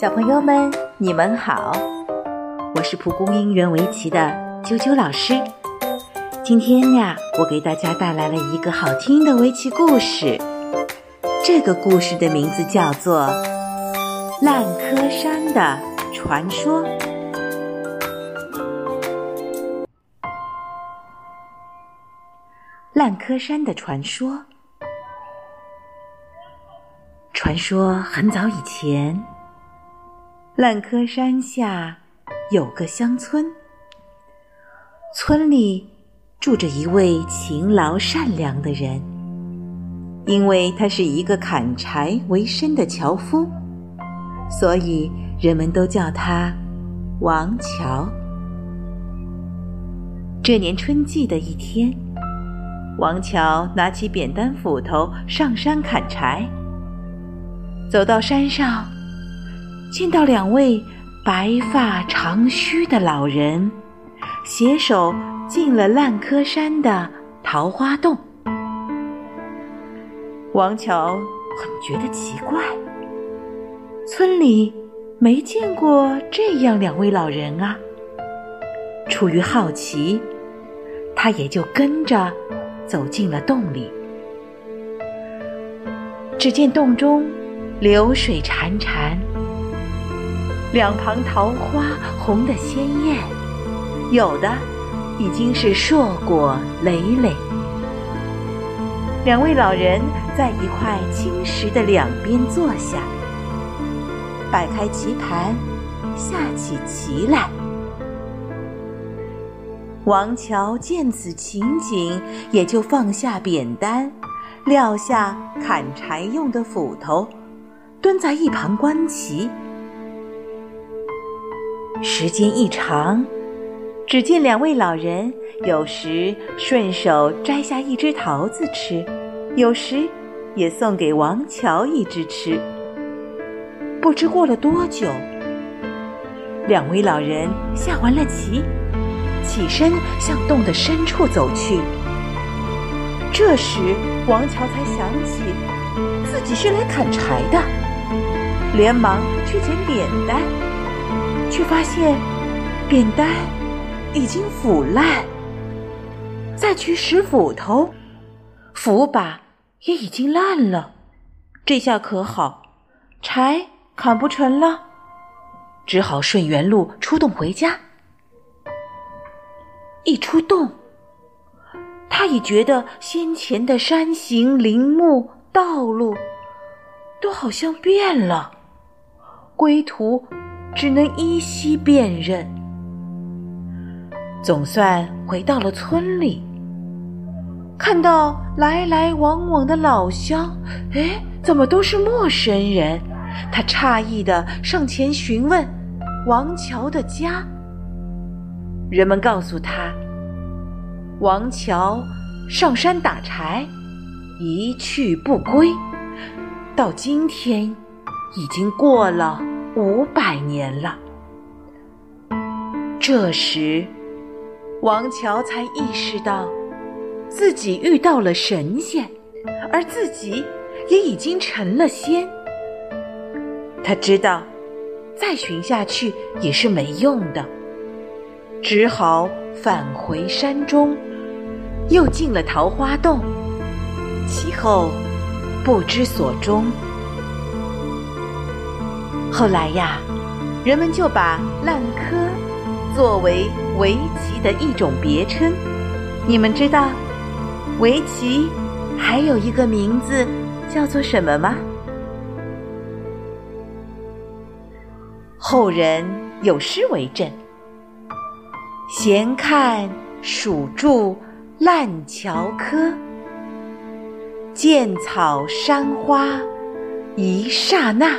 小朋友们，你们好，我是蒲公英园围棋的啾啾老师。今天呀，我给大家带来了一个好听的围棋故事。这个故事的名字叫做《烂柯山的传说》。烂柯山的传说，传说很早以前。烂柯山下有个乡村，村里住着一位勤劳善良的人。因为他是一个砍柴为生的樵夫，所以人们都叫他王乔。这年春季的一天，王乔拿起扁担斧头上山砍柴，走到山上。见到两位白发长须的老人，携手进了烂柯山的桃花洞。王乔很觉得奇怪，村里没见过这样两位老人啊。出于好奇，他也就跟着走进了洞里。只见洞中流水潺潺。两旁桃花红得鲜艳，有的已经是硕果累累。两位老人在一块青石的两边坐下，摆开棋盘，下起棋来。王乔见此情景，也就放下扁担，撂下砍柴用的斧头，蹲在一旁观棋。时间一长，只见两位老人有时顺手摘下一只桃子吃，有时也送给王乔一只吃。不知过了多久，两位老人下完了棋，起身向洞的深处走去。这时，王乔才想起自己是来砍柴的，连忙去捡扁担。却发现扁担已经腐烂，再去拾斧头，斧把也已经烂了。这下可好，柴砍不成了，只好顺原路出洞回家。一出洞，他已觉得先前的山形林木道路都好像变了，归途。只能依稀辨认，总算回到了村里。看到来来往往的老乡，哎，怎么都是陌生人？他诧异的上前询问王乔的家。人们告诉他，王乔上山打柴，一去不归，到今天已经过了。五百年了。这时，王乔才意识到，自己遇到了神仙，而自己也已经成了仙。他知道，再寻下去也是没用的，只好返回山中，又进了桃花洞，其后不知所终。后来呀，人们就把烂柯作为围棋的一种别称。你们知道围棋还有一个名字叫做什么吗？后人有诗为证：“闲看蜀筑烂桥柯，见草山花一刹那。”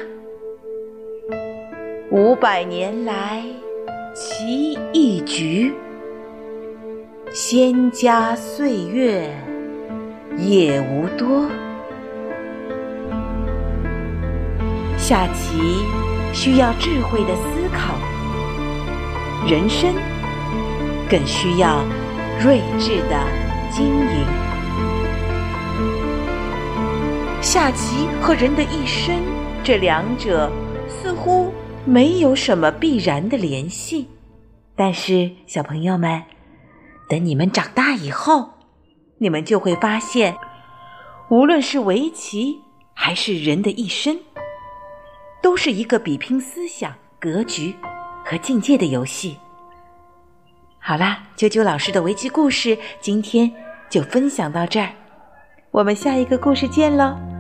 五百年来，棋一局，仙家岁月也无多。下棋需要智慧的思考，人生更需要睿智的经营。下棋和人的一生，这两者似乎。没有什么必然的联系。但是，小朋友们，等你们长大以后，你们就会发现，无论是围棋还是人的一生，都是一个比拼思想、格局和境界的游戏。好啦，啾啾老师的围棋故事今天就分享到这儿，我们下一个故事见喽。